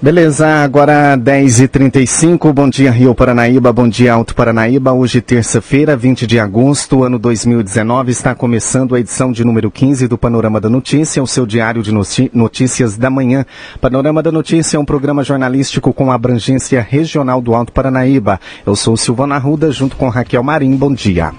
Beleza, agora 10h35, bom dia Rio Paranaíba, bom dia Alto Paranaíba. Hoje, terça-feira, 20 de agosto, ano 2019, está começando a edição de número 15 do Panorama da Notícia, o seu diário de notícias da manhã. Panorama da Notícia é um programa jornalístico com abrangência regional do Alto Paranaíba. Eu sou Silvana Arruda, junto com Raquel Marim, bom dia.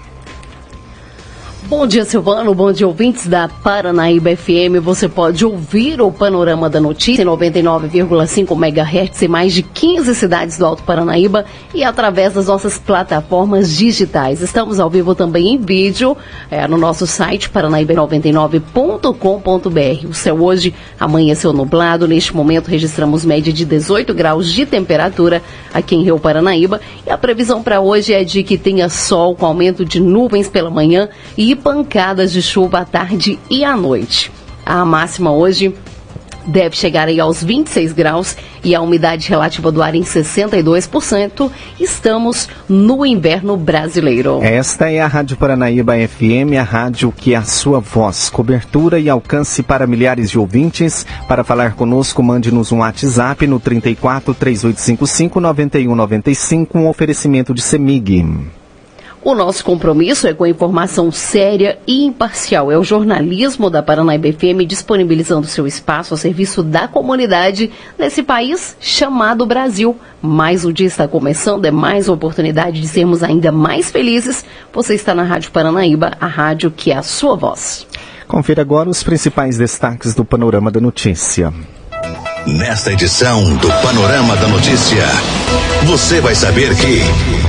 Bom dia, Silvano. Bom dia, ouvintes da Paranaíba FM. Você pode ouvir o Panorama da Notícia em 99,5 MHz em mais de 15 cidades do Alto Paranaíba e através das nossas plataformas digitais. Estamos ao vivo também em vídeo é, no nosso site paranaíba99.com.br. O céu hoje amanheceu nublado. Neste momento registramos média de 18 graus de temperatura aqui em Rio Paranaíba e a previsão para hoje é de que tenha sol com aumento de nuvens pela manhã e pancadas de chuva à tarde e à noite. A máxima hoje deve chegar aí aos 26 graus e a umidade relativa do ar em 62%. Estamos no inverno brasileiro. Esta é a Rádio Paranaíba FM, a rádio que é a sua voz. Cobertura e alcance para milhares de ouvintes. Para falar conosco, mande-nos um WhatsApp no 34 3855 9195, um oferecimento de Semig. O nosso compromisso é com a informação séria e imparcial. É o jornalismo da Paranaíba FM disponibilizando seu espaço a serviço da comunidade nesse país chamado Brasil. Mais o dia está começando, é mais uma oportunidade de sermos ainda mais felizes. Você está na Rádio Paranaíba, a rádio que é a sua voz. Confira agora os principais destaques do Panorama da Notícia. Nesta edição do Panorama da Notícia, você vai saber que.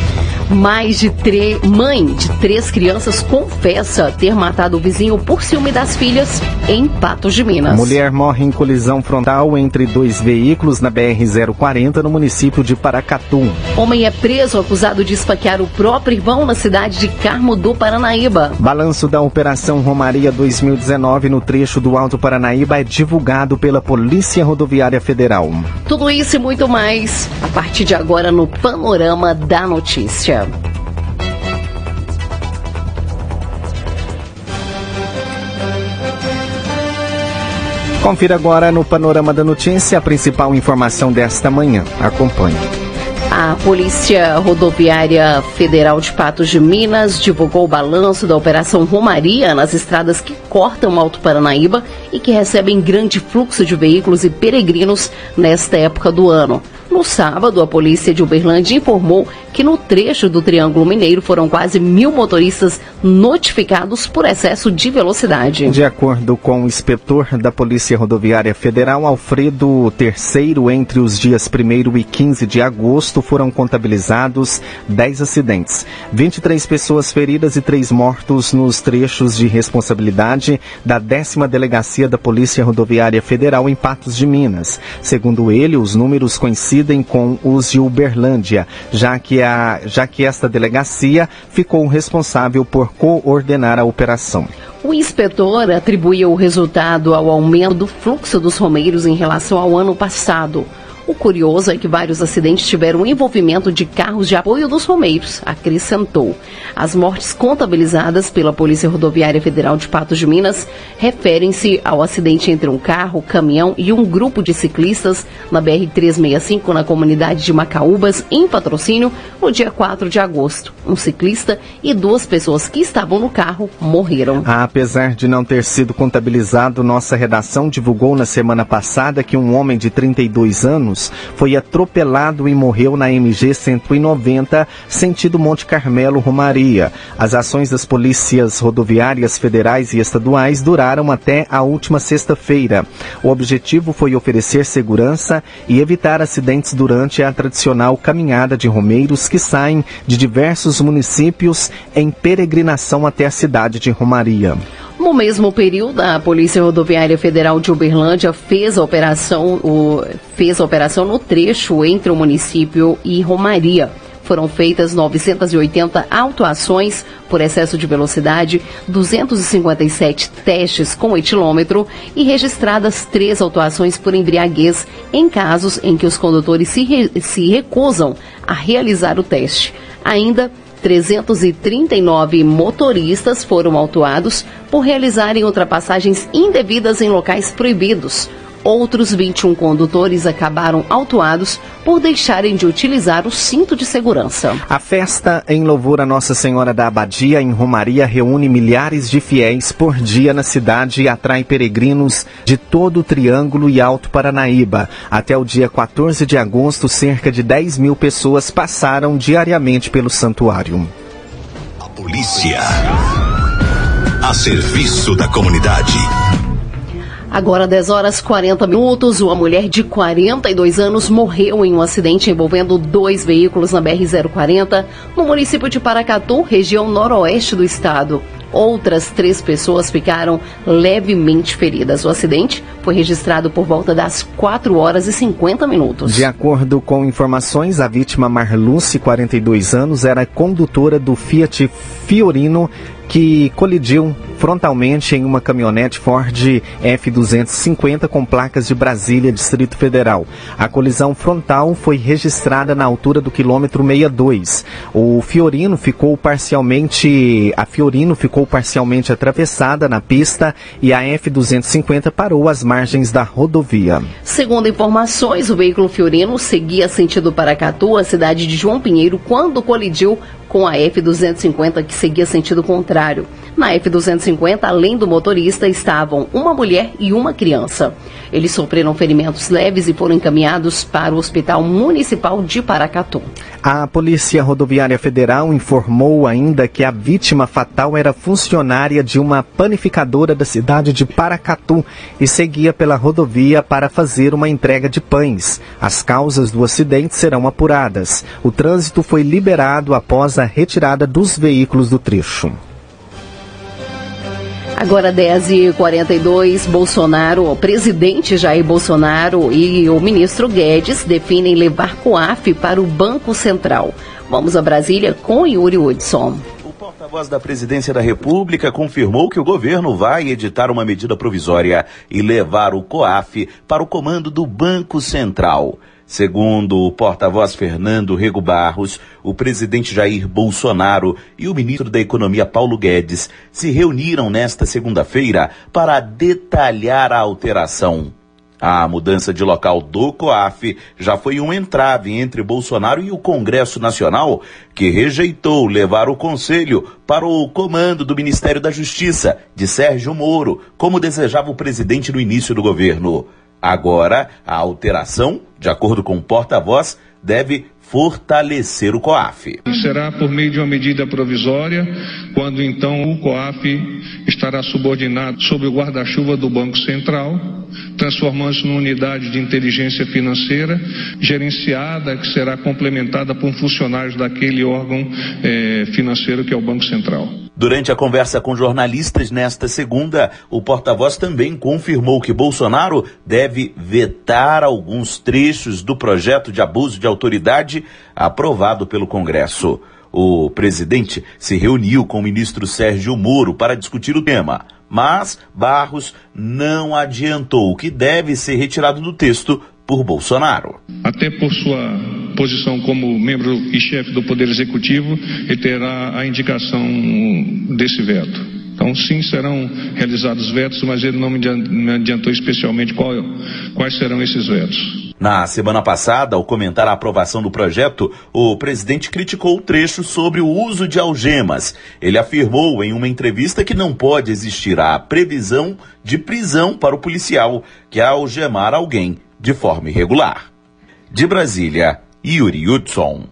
Mais de três. Mãe de três crianças confessa ter matado o vizinho por ciúme das filhas em Patos de Minas. Mulher morre em colisão frontal entre dois veículos na BR-040 no município de Paracatu. Homem é preso acusado de esfaquear o próprio irmão na cidade de Carmo do Paranaíba. Balanço da Operação Romaria 2019 no trecho do Alto Paranaíba é divulgado pela Polícia Rodoviária Federal. Tudo isso e muito mais a partir de agora no Panorama da Notícia. Confira agora no Panorama da Notícia a principal informação desta manhã. Acompanhe. A Polícia Rodoviária Federal de Patos de Minas divulgou o balanço da Operação Romaria nas estradas que cortam o Alto Paranaíba e que recebem grande fluxo de veículos e peregrinos nesta época do ano. No sábado, a polícia de Uberlândia informou que no trecho do Triângulo Mineiro foram quase mil motoristas notificados por excesso de velocidade. De acordo com o inspetor da Polícia Rodoviária Federal, Alfredo Terceiro, entre os dias 1 e 15 de agosto foram contabilizados 10 acidentes, 23 pessoas feridas e 3 mortos nos trechos de responsabilidade da décima delegacia da Polícia Rodoviária Federal em Patos de Minas. Segundo ele, os números coincidem coincidem com os de Uberlândia, já que, a, já que esta delegacia ficou responsável por coordenar a operação. O inspetor atribuiu o resultado ao aumento do fluxo dos romeiros em relação ao ano passado. O curioso é que vários acidentes tiveram envolvimento de carros de apoio dos Romeiros, acrescentou. As mortes contabilizadas pela Polícia Rodoviária Federal de Patos de Minas referem-se ao acidente entre um carro, caminhão e um grupo de ciclistas na BR-365 na comunidade de Macaúbas, em patrocínio, no dia 4 de agosto. Um ciclista e duas pessoas que estavam no carro morreram. Apesar de não ter sido contabilizado, nossa redação divulgou na semana passada que um homem de 32 anos anos, foi atropelado e morreu na MG 190, sentido Monte Carmelo, Romaria. As ações das polícias rodoviárias federais e estaduais duraram até a última sexta-feira. O objetivo foi oferecer segurança e evitar acidentes durante a tradicional caminhada de romeiros que saem de diversos municípios em peregrinação até a cidade de Romaria. No mesmo período, a Polícia Rodoviária Federal de Uberlândia fez a operação, o, fez a operação no trecho entre o município e Romaria foram feitas 980 autuações por excesso de velocidade, 257 testes com etilômetro e registradas três autuações por embriaguez em casos em que os condutores se, re se recusam a realizar o teste. Ainda 339 motoristas foram autuados por realizarem ultrapassagens indevidas em locais proibidos. Outros 21 condutores acabaram autuados por deixarem de utilizar o cinto de segurança. A festa em louvor a Nossa Senhora da Abadia em Romaria reúne milhares de fiéis por dia na cidade e atrai peregrinos de todo o Triângulo e Alto Paranaíba. Até o dia 14 de agosto, cerca de 10 mil pessoas passaram diariamente pelo santuário. A polícia. A serviço da comunidade. Agora, 10 horas 40 minutos, uma mulher de 42 anos morreu em um acidente envolvendo dois veículos na BR-040, no município de Paracatu, região noroeste do estado. Outras três pessoas ficaram levemente feridas. O acidente foi registrado por volta das 4 horas e 50 minutos. De acordo com informações, a vítima Marluce, 42 anos, era condutora do Fiat Fiorino que colidiu frontalmente em uma caminhonete Ford F250 com placas de Brasília, Distrito Federal. A colisão frontal foi registrada na altura do quilômetro 62. O Fiorino ficou parcialmente, a Fiorino ficou parcialmente atravessada na pista e a F250 parou às margens da rodovia. Segundo informações, o veículo Fiorino seguia sentido Paracatu, a cidade de João Pinheiro, quando colidiu com a F250 que seguia sentido contrário. Na F250, além do motorista, estavam uma mulher e uma criança. Eles sofreram ferimentos leves e foram encaminhados para o Hospital Municipal de Paracatu. A Polícia Rodoviária Federal informou ainda que a vítima fatal era funcionária de uma panificadora da cidade de Paracatu e seguia pela rodovia para fazer uma entrega de pães. As causas do acidente serão apuradas. O trânsito foi liberado após a retirada dos veículos do trecho. Agora 10h42, Bolsonaro, o presidente Jair Bolsonaro e o ministro Guedes definem levar COAF para o Banco Central. Vamos a Brasília com Yuri Hudson. O porta-voz da Presidência da República confirmou que o governo vai editar uma medida provisória e levar o COAF para o comando do Banco Central. Segundo o porta-voz Fernando Rego Barros, o presidente Jair Bolsonaro e o ministro da Economia Paulo Guedes se reuniram nesta segunda-feira para detalhar a alteração. A mudança de local do COAF já foi um entrave entre Bolsonaro e o Congresso Nacional, que rejeitou levar o Conselho para o comando do Ministério da Justiça, de Sérgio Moro, como desejava o presidente no início do governo. Agora, a alteração, de acordo com o porta-voz, deve fortalecer o COAF. Será por meio de uma medida provisória, quando então o COAF estará subordinado sob o guarda-chuva do Banco Central, transformando-se numa unidade de inteligência financeira gerenciada, que será complementada por funcionários daquele órgão eh, financeiro que é o Banco Central. Durante a conversa com jornalistas nesta segunda, o porta-voz também confirmou que Bolsonaro deve vetar alguns trechos do projeto de abuso de autoridade aprovado pelo Congresso. O presidente se reuniu com o ministro Sérgio Moro para discutir o tema, mas Barros não adiantou o que deve ser retirado do texto por Bolsonaro. Até por sua posição como membro e chefe do Poder Executivo, ele terá a indicação desse veto. Então, sim, serão realizados vetos, mas ele não me adiantou especialmente qual, quais serão esses vetos. Na semana passada, ao comentar a aprovação do projeto, o presidente criticou o trecho sobre o uso de algemas. Ele afirmou em uma entrevista que não pode existir a previsão de prisão para o policial que algemar alguém de forma irregular. De Brasília, Yuri Hudson.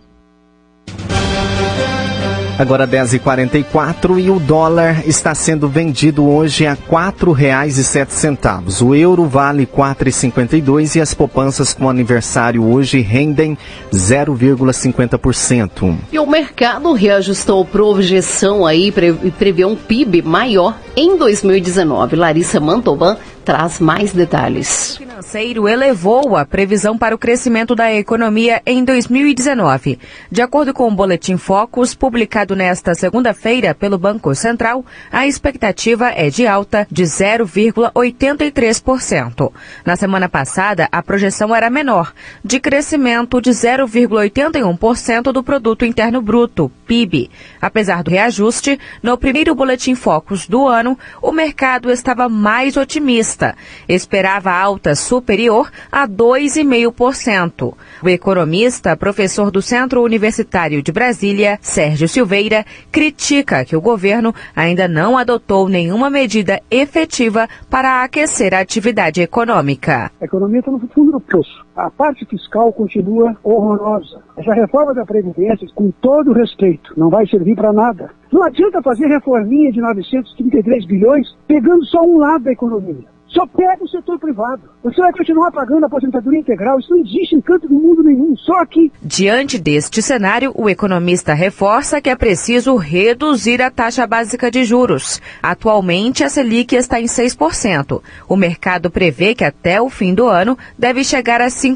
Agora 10h44 e o dólar está sendo vendido hoje a R$ 4,07. O euro vale R$ 4,52 e as poupanças com aniversário hoje rendem 0,50%. E o mercado reajustou projeção aí e prevê um PIB maior em 2019. Larissa Mantovan traz mais detalhes. financeiro elevou a previsão para o crescimento da economia em 2019. De acordo com o Boletim Focus, publicado nesta segunda-feira pelo Banco Central, a expectativa é de alta de 0,83%. Na semana passada, a projeção era menor, de crescimento de 0,81% do Produto Interno Bruto, PIB. Apesar do reajuste, no primeiro Boletim Focus do ano, o mercado estava mais otimista. Esperava alta superior a 2,5%. O economista, professor do Centro Universitário de Brasília, Sérgio Silveira, critica que o governo ainda não adotou nenhuma medida efetiva para aquecer a atividade econômica. A economia está no fundo do poço. A parte fiscal continua horrorosa. Essa reforma da Previdência, com todo respeito, não vai servir para nada. Não adianta fazer reforminha de 933 bilhões pegando só um lado da economia. Só pega o setor privado. Você vai continuar pagando a aposentadoria integral. Isso não existe em canto do mundo nenhum, só aqui. Diante deste cenário, o economista reforça que é preciso reduzir a taxa básica de juros. Atualmente, a Selic está em 6%. O mercado prevê que até o fim do ano deve chegar a 5%.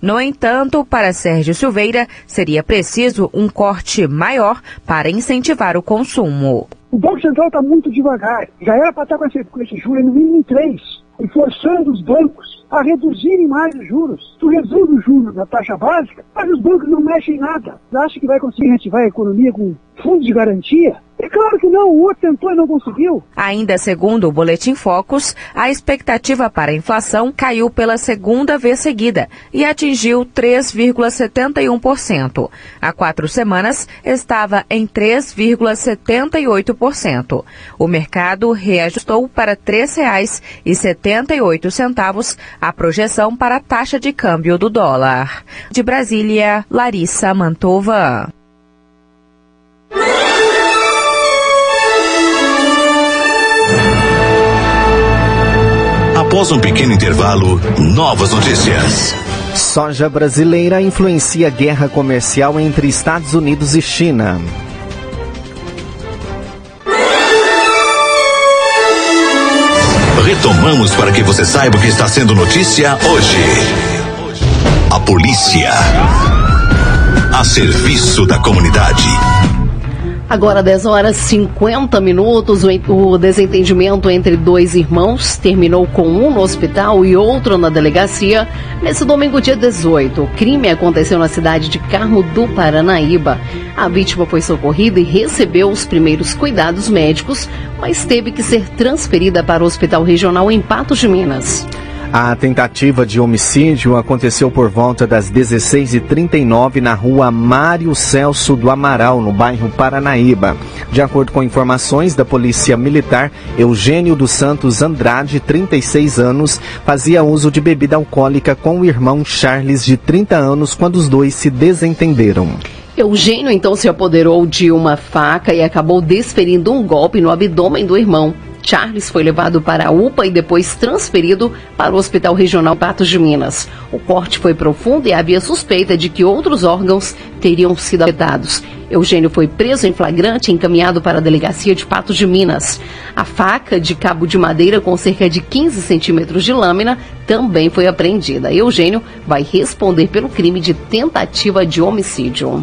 No entanto, para Sérgio Silveira, seria preciso um corte maior para incentivar o consumo. O Banco Central está muito devagar. Já era para estar com esse, com esse juro no mínimo em 3, e forçando os bancos a reduzirem mais os juros. Tu reduz o juro da taxa básica, mas os bancos não mexem em nada. Acha que vai conseguir reativar a economia com fundo de garantia? É claro que não, o outro tentou e não conseguiu. Ainda segundo o Boletim Focus, a expectativa para a inflação caiu pela segunda vez seguida e atingiu 3,71%. Há quatro semanas estava em 3,78%. O mercado reajustou para R$ 3,78 a projeção para a taxa de câmbio do dólar. De Brasília, Larissa Mantova. Após um pequeno intervalo, novas notícias. Soja brasileira influencia guerra comercial entre Estados Unidos e China. Retomamos para que você saiba o que está sendo notícia hoje. A polícia. A serviço da comunidade. Agora 10 horas 50 minutos, o desentendimento entre dois irmãos terminou com um no hospital e outro na delegacia. Nesse domingo, dia 18, o crime aconteceu na cidade de Carmo do Paranaíba. A vítima foi socorrida e recebeu os primeiros cuidados médicos, mas teve que ser transferida para o Hospital Regional em Patos de Minas. A tentativa de homicídio aconteceu por volta das 16h39 na rua Mário Celso do Amaral, no bairro Paranaíba. De acordo com informações da Polícia Militar, Eugênio dos Santos Andrade, 36 anos, fazia uso de bebida alcoólica com o irmão Charles, de 30 anos, quando os dois se desentenderam. Eugênio então se apoderou de uma faca e acabou desferindo um golpe no abdômen do irmão. Charles foi levado para a UPA e depois transferido para o Hospital Regional Patos de Minas. O corte foi profundo e havia suspeita de que outros órgãos teriam sido afetados. Eugênio foi preso em flagrante e encaminhado para a delegacia de Patos de Minas. A faca de cabo de madeira com cerca de 15 centímetros de lâmina também foi apreendida. Eugênio vai responder pelo crime de tentativa de homicídio.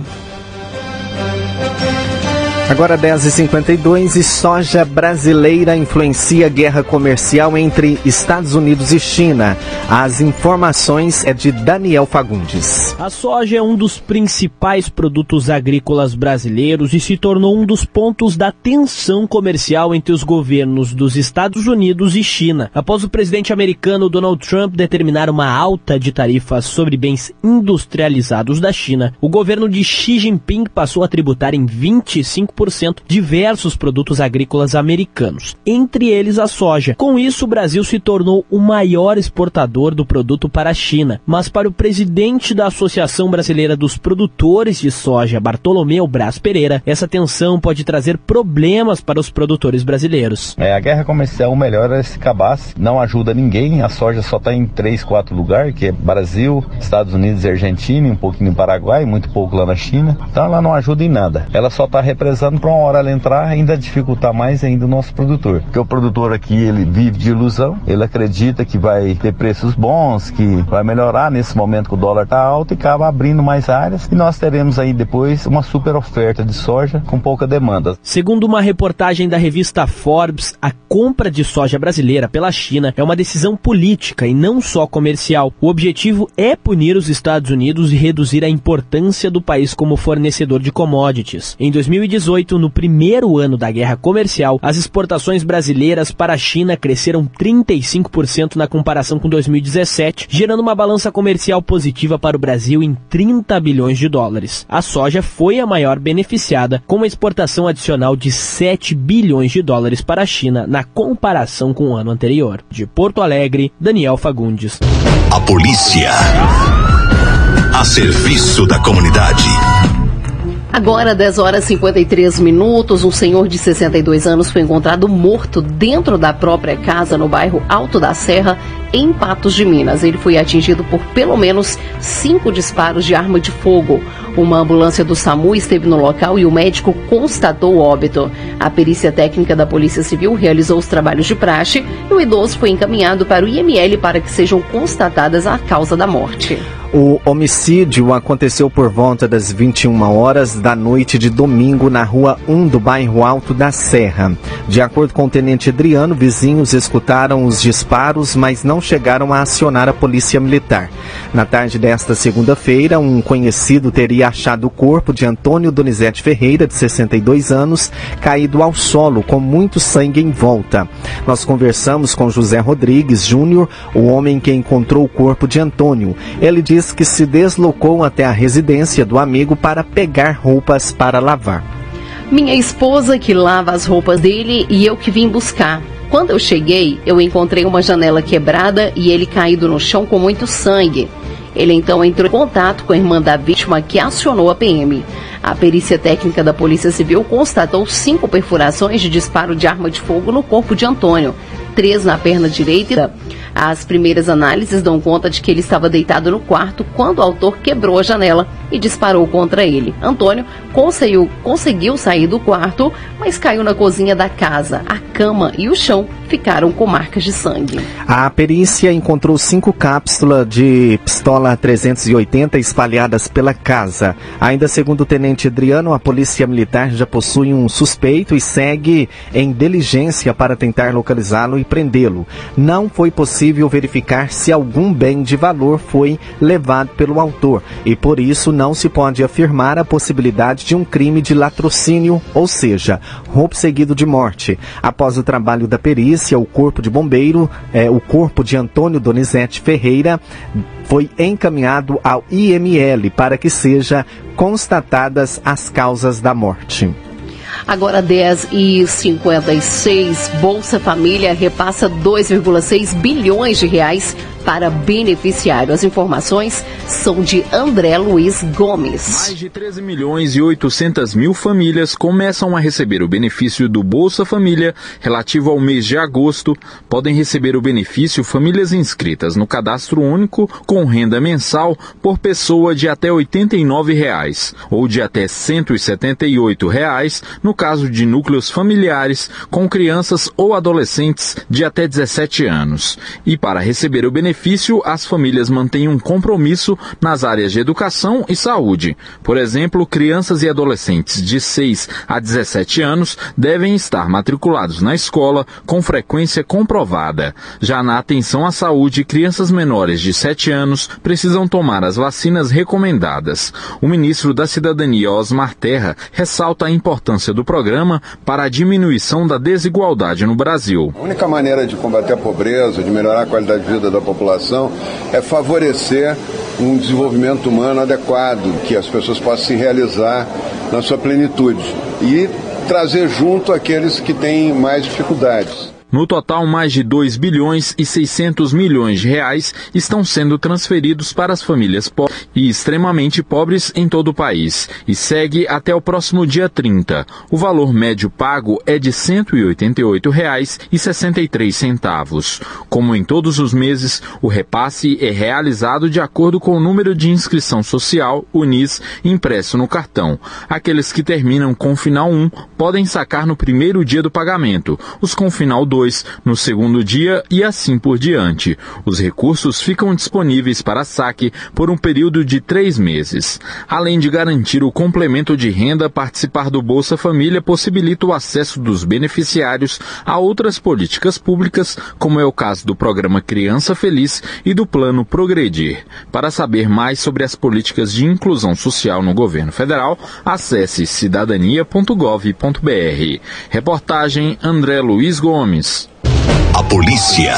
Agora 10h52 e soja brasileira influencia a guerra comercial entre Estados Unidos e China. As informações é de Daniel Fagundes. A soja é um dos principais produtos agrícolas brasileiros e se tornou um dos pontos da tensão comercial entre os governos dos Estados Unidos e China. Após o presidente americano Donald Trump determinar uma alta de tarifas sobre bens industrializados da China, o governo de Xi Jinping passou a tributar em 25 diversos produtos agrícolas americanos, entre eles a soja. Com isso, o Brasil se tornou o maior exportador do produto para a China. Mas para o presidente da Associação Brasileira dos Produtores de Soja, Bartolomeu Braz Pereira, essa tensão pode trazer problemas para os produtores brasileiros. É, a guerra comercial melhora esse cabaço, não ajuda ninguém, a soja só está em três, quatro lugares, que é Brasil, Estados Unidos e Argentina, um pouquinho no Paraguai, muito pouco lá na China. Então ela não ajuda em nada. Ela só está representando para uma hora ela entrar ainda dificultar mais ainda o nosso produtor. Porque o produtor aqui, ele vive de ilusão, ele acredita que vai ter preços bons, que vai melhorar nesse momento que o dólar está alto e acaba abrindo mais áreas e nós teremos aí depois uma super oferta de soja com pouca demanda. Segundo uma reportagem da revista Forbes, a compra de soja brasileira pela China é uma decisão política e não só comercial. O objetivo é punir os Estados Unidos e reduzir a importância do país como fornecedor de commodities. Em 2018, no primeiro ano da guerra comercial, as exportações brasileiras para a China cresceram 35% na comparação com 2017, gerando uma balança comercial positiva para o Brasil em 30 bilhões de dólares. A soja foi a maior beneficiada, com uma exportação adicional de 7 bilhões de dólares para a China na comparação com o ano anterior. De Porto Alegre, Daniel Fagundes. A polícia. A serviço da comunidade. Agora, 10 horas e 53 minutos, um senhor de 62 anos foi encontrado morto dentro da própria casa no bairro Alto da Serra, em Patos de Minas. Ele foi atingido por pelo menos cinco disparos de arma de fogo. Uma ambulância do SAMU esteve no local e o médico constatou o óbito. A perícia técnica da Polícia Civil realizou os trabalhos de praxe e o idoso foi encaminhado para o IML para que sejam constatadas a causa da morte. O homicídio aconteceu por volta das 21 horas da noite de domingo na rua 1 do bairro Alto da Serra. De acordo com o tenente Adriano, vizinhos escutaram os disparos, mas não chegaram a acionar a polícia militar. Na tarde desta segunda-feira, um conhecido teria achado o corpo de Antônio Donizete Ferreira, de 62 anos, caído ao solo com muito sangue em volta. Nós conversamos com José Rodrigues Júnior, o homem que encontrou o corpo de Antônio. Ele diz que se deslocou até a residência do amigo para pegar roupas para lavar. Minha esposa que lava as roupas dele e eu que vim buscar. Quando eu cheguei, eu encontrei uma janela quebrada e ele caído no chão com muito sangue. Ele então entrou em contato com a irmã da vítima que acionou a PM. A perícia técnica da Polícia Civil constatou cinco perfurações de disparo de arma de fogo no corpo de Antônio, três na perna direita as primeiras análises dão conta de que ele estava deitado no quarto quando o autor quebrou a janela e disparou contra ele. Antônio conseguiu, conseguiu sair do quarto, mas caiu na cozinha da casa. A cama e o chão ficaram com marcas de sangue. A perícia encontrou cinco cápsulas de pistola 380 espalhadas pela casa. Ainda segundo o tenente Adriano, a polícia militar já possui um suspeito e segue em diligência para tentar localizá-lo e prendê-lo. Não foi possível verificar se algum bem de valor foi levado pelo autor e por isso não se pode afirmar a possibilidade de um crime de latrocínio, ou seja, roubo seguido de morte. Após o trabalho da perícia, o corpo de bombeiro, é, o corpo de Antônio Donizete Ferreira, foi encaminhado ao IML para que seja constatadas as causas da morte. Agora 10 e 56, Bolsa Família repassa 2,6 bilhões de reais para beneficiário. As informações são de André Luiz Gomes. Mais de 13 milhões e 800 mil famílias começam a receber o benefício do Bolsa Família relativo ao mês de agosto. Podem receber o benefício famílias inscritas no cadastro único com renda mensal por pessoa de até 89 reais, ou de até 178 reais no caso de núcleos familiares com crianças ou adolescentes de até 17 anos. E para receber o benefício benefício, as famílias mantêm um compromisso nas áreas de educação e saúde. Por exemplo, crianças e adolescentes de 6 a 17 anos devem estar matriculados na escola com frequência comprovada. Já na atenção à saúde, crianças menores de 7 anos precisam tomar as vacinas recomendadas. O ministro da Cidadania, Osmar Terra, ressalta a importância do programa para a diminuição da desigualdade no Brasil. A única maneira de combater a pobreza, de melhorar a qualidade de vida da população, população é favorecer um desenvolvimento humano adequado, que as pessoas possam se realizar na sua plenitude e trazer junto aqueles que têm mais dificuldades. No total, mais de 2 bilhões e 600 milhões de reais estão sendo transferidos para as famílias pobres e extremamente pobres em todo o país e segue até o próximo dia 30. O valor médio pago é de R$ 188,63. Como em todos os meses, o repasse é realizado de acordo com o número de inscrição social, UNIS, impresso no cartão. Aqueles que terminam com final 1 podem sacar no primeiro dia do pagamento, os com final 2 no segundo dia e assim por diante. Os recursos ficam disponíveis para saque por um período de três meses. Além de garantir o complemento de renda, participar do Bolsa Família possibilita o acesso dos beneficiários a outras políticas públicas, como é o caso do programa Criança Feliz e do Plano Progredir. Para saber mais sobre as políticas de inclusão social no governo federal, acesse cidadania.gov.br. Reportagem André Luiz Gomes. A polícia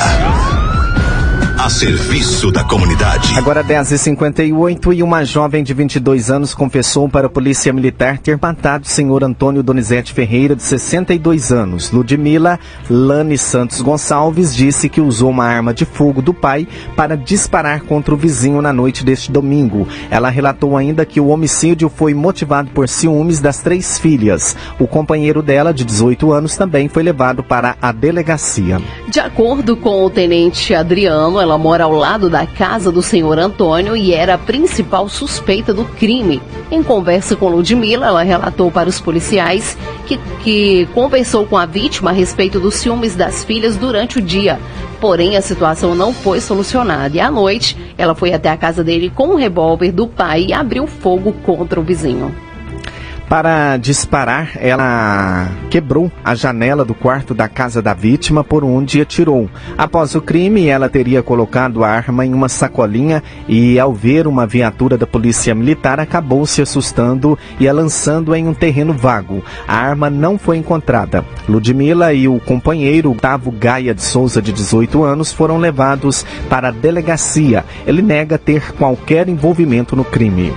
a serviço da comunidade. Agora 10h58 e uma jovem de 22 anos confessou para a polícia militar ter matado o senhor Antônio Donizete Ferreira, de 62 anos. Ludmila Lani Santos Gonçalves disse que usou uma arma de fogo do pai para disparar contra o vizinho na noite deste domingo. Ela relatou ainda que o homicídio foi motivado por ciúmes das três filhas. O companheiro dela, de 18 anos, também foi levado para a delegacia. De acordo com o tenente Adriano, ela ela mora ao lado da casa do senhor Antônio e era a principal suspeita do crime. Em conversa com Ludmilla, ela relatou para os policiais que, que conversou com a vítima a respeito dos ciúmes das filhas durante o dia. Porém, a situação não foi solucionada e à noite ela foi até a casa dele com um revólver do pai e abriu fogo contra o vizinho. Para disparar, ela quebrou a janela do quarto da casa da vítima por onde atirou. Após o crime, ela teria colocado a arma em uma sacolinha e, ao ver uma viatura da polícia militar, acabou se assustando e a lançando em um terreno vago. A arma não foi encontrada. Ludmila e o companheiro Gustavo Gaia de Souza, de 18 anos, foram levados para a delegacia. Ele nega ter qualquer envolvimento no crime.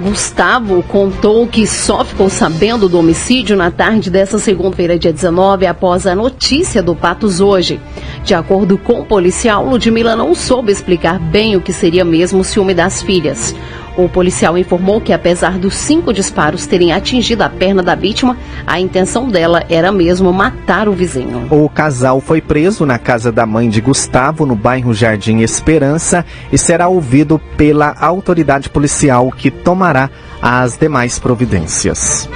Gustavo contou que só ficou sabendo do homicídio na tarde dessa segunda-feira, dia 19, após a notícia do Patos hoje. De acordo com o policial, Ludmila não soube explicar bem o que seria mesmo o ciúme das filhas. O policial informou que, apesar dos cinco disparos terem atingido a perna da vítima, a intenção dela era mesmo matar o vizinho. O casal foi preso na casa da mãe de Gustavo, no bairro Jardim Esperança, e será ouvido pela autoridade policial que tomará as demais providências.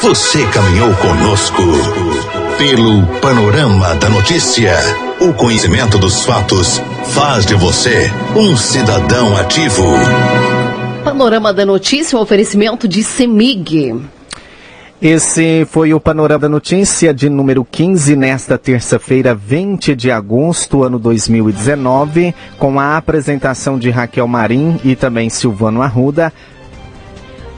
Você caminhou conosco pelo panorama da notícia. O conhecimento dos fatos faz de você um cidadão ativo. Panorama da Notícia, um oferecimento de Semig. Esse foi o Panorama da Notícia de número 15, nesta terça-feira, 20 de agosto, ano 2019, com a apresentação de Raquel Marim e também Silvano Arruda.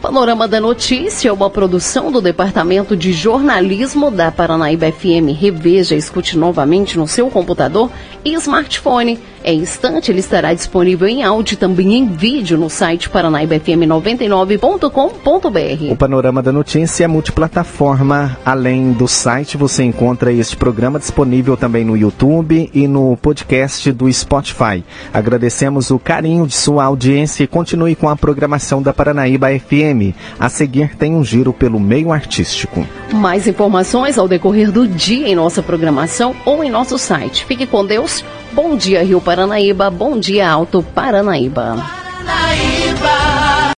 Panorama da Notícia, uma produção do Departamento de Jornalismo da Paranaíba FM. Reveja, escute novamente no seu computador e smartphone. Em instante, ele estará disponível em áudio e também em vídeo no site paranaibafm99.com.br. O Panorama da Notícia é multiplataforma. Além do site, você encontra este programa disponível também no YouTube e no podcast do Spotify. Agradecemos o carinho de sua audiência e continue com a programação da Paranaíba FM. A seguir tem um giro pelo meio artístico. Mais informações ao decorrer do dia em nossa programação ou em nosso site. Fique com Deus. Bom dia, Rio Paranaíba. Bom dia, Alto Paranaíba. Paranaíba.